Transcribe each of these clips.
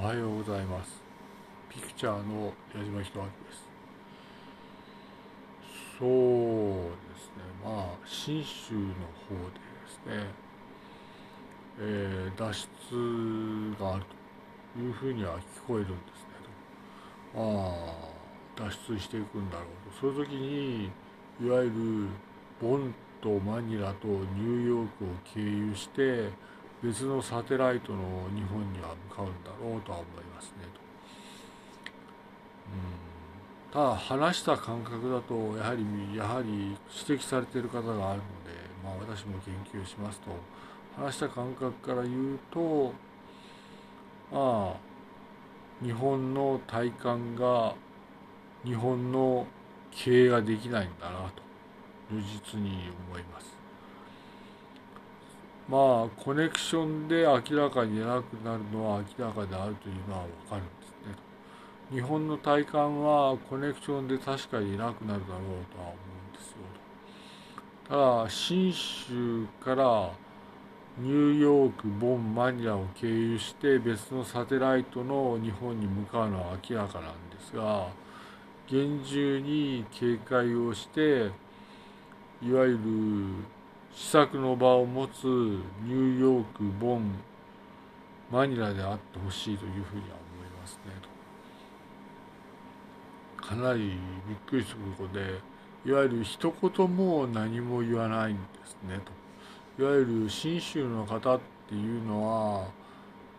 おはようございます。ピクチャーの矢島弘明です。そうですね。まあ信州の方でですね、えー、脱出があるというふうには聞こえるんですねとまあ脱出していくんだろうと。そういう時にいわゆるボンとマニラとニューヨークを経由して別のサテライトの日本には向かうんだろうとは思いますねと。うん、ただ話した感覚だとやはりやはり指摘されている方があるので、まあ、私も研究しますと話した感覚から言うとまあ日本の体感が日本の経営ができないんだなと如実に思います。まあコネクションで明らかに偉くなるのは明らかであるというのは分かるんですね。日本の体感はコネクションで確かに偉くなるだろうとは思うんですよ。ただ信州からニューヨーク、ボン、マニラを経由して別のサテライトの日本に向かうのは明らかなんですが厳重に警戒をしていわゆる試作の場を持つニューヨーク、ボン、マニラであってほしいというふうには思いますねと。かなりびっくりすることで、いわゆる一言も何も言わないんですねと。いわゆる信州の方っていうのは、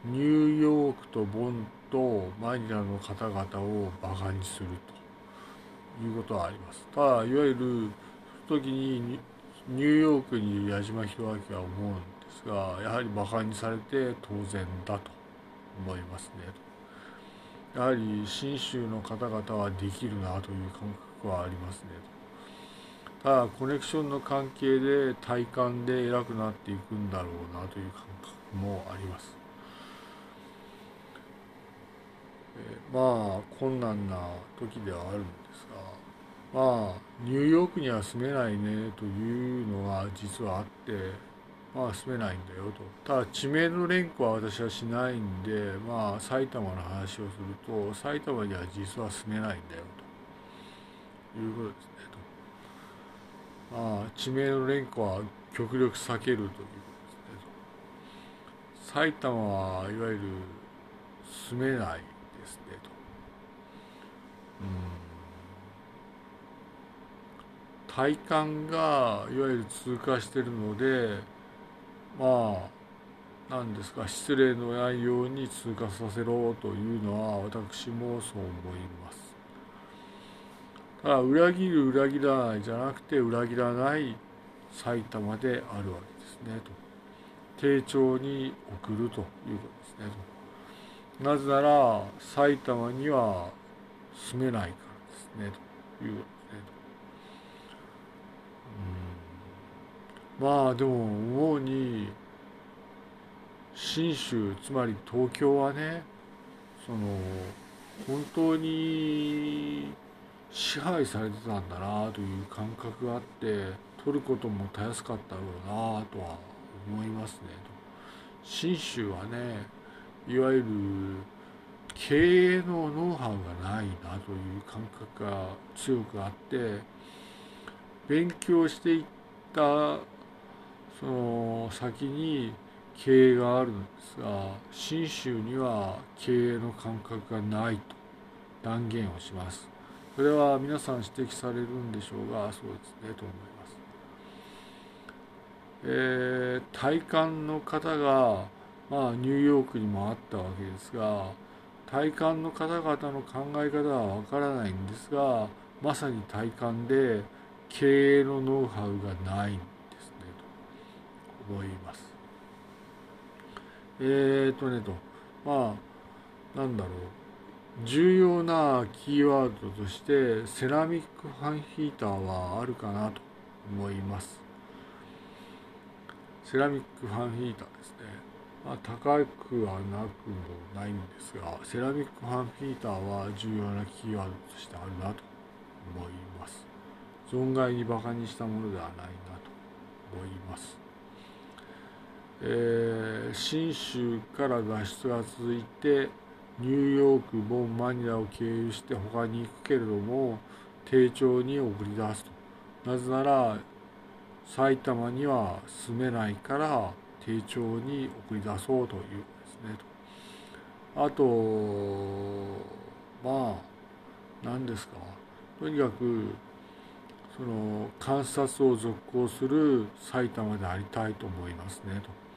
ニューヨークとボンとマニラの方々をバカにするということはあります。ただ、いわゆる時にニューヨークにいる矢島弘明は思うんですがやはり馬鹿にされて当然だと思いますねやはり信州の方々はできるなという感覚はありますねただコネクションの関係で体感で偉くなっていくんだろうなという感覚もあります。まあ困難な時ではあるんですがまあニューヨークには住めないねというのが実はあってまあ住めないんだよと。ただ地名の連呼は私はしないんでまあ埼玉の話をすると埼玉には実は住めないんだよと。いうことですねと。まあ地名の連呼は極力避けるということですねと。埼玉はいわゆる住めないですねと。うん。体感がいわゆる通過しているのでまあ何ですか失礼のないように通過させろというのは私もそう思います。ただ裏切る裏切らないじゃなくて裏切らない埼玉であるわけですねと。丁重に送るということですねと。なぜなら埼玉には住めないからですねというまあでも思うに信州つまり東京はねその本当に支配されてたんだなという感覚があって取ることもたやすかったろうなとは思いますね。信州はねいわゆる経営のノウハウがないなという感覚が強くあって勉強していったその先に経営があるんですが信州には経営の感覚がないと断言をします。それは皆さん指摘されるんでしょうがそうですねと思います。えー、体感の方がまあニューヨークにもあったわけですが体感の方々の考え方はわからないんですがまさに体感で経営のノウハウがない。ん思います。えーとねと、まあ、なんだろう。重要なキーワードとしてセラミックファンヒーターはあるかなと思います。セラミックファンヒーターですね。まあ、高くはなくもないんですが、セラミックファンヒーターは重要なキーワードとしてあるなと思います。存外にバカにしたものではないなと思います。えー、信州から脱出が続いてニューヨーク、ボン、マニラを経由して他に行くけれども、丁重に送り出すと。なぜなら、埼玉には住めないから丁重に送り出そうというですねと。あと、まあ、何ですか。とにかく、その観察を続行する埼玉でありたいと思いますねと。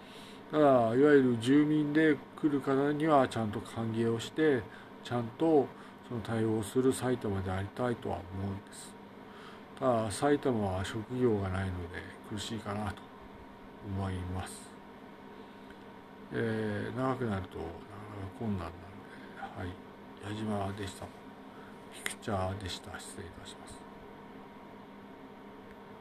ただいわゆる住民で来る方にはちゃんと歓迎をしてちゃんとその対応する埼玉でありたいとは思うんです。ただ埼玉は職業がないので苦しいかなと思います。えー、長くなるとなかなか困難なので、はい、矢島でした。ピクチャーでした。失礼いたします。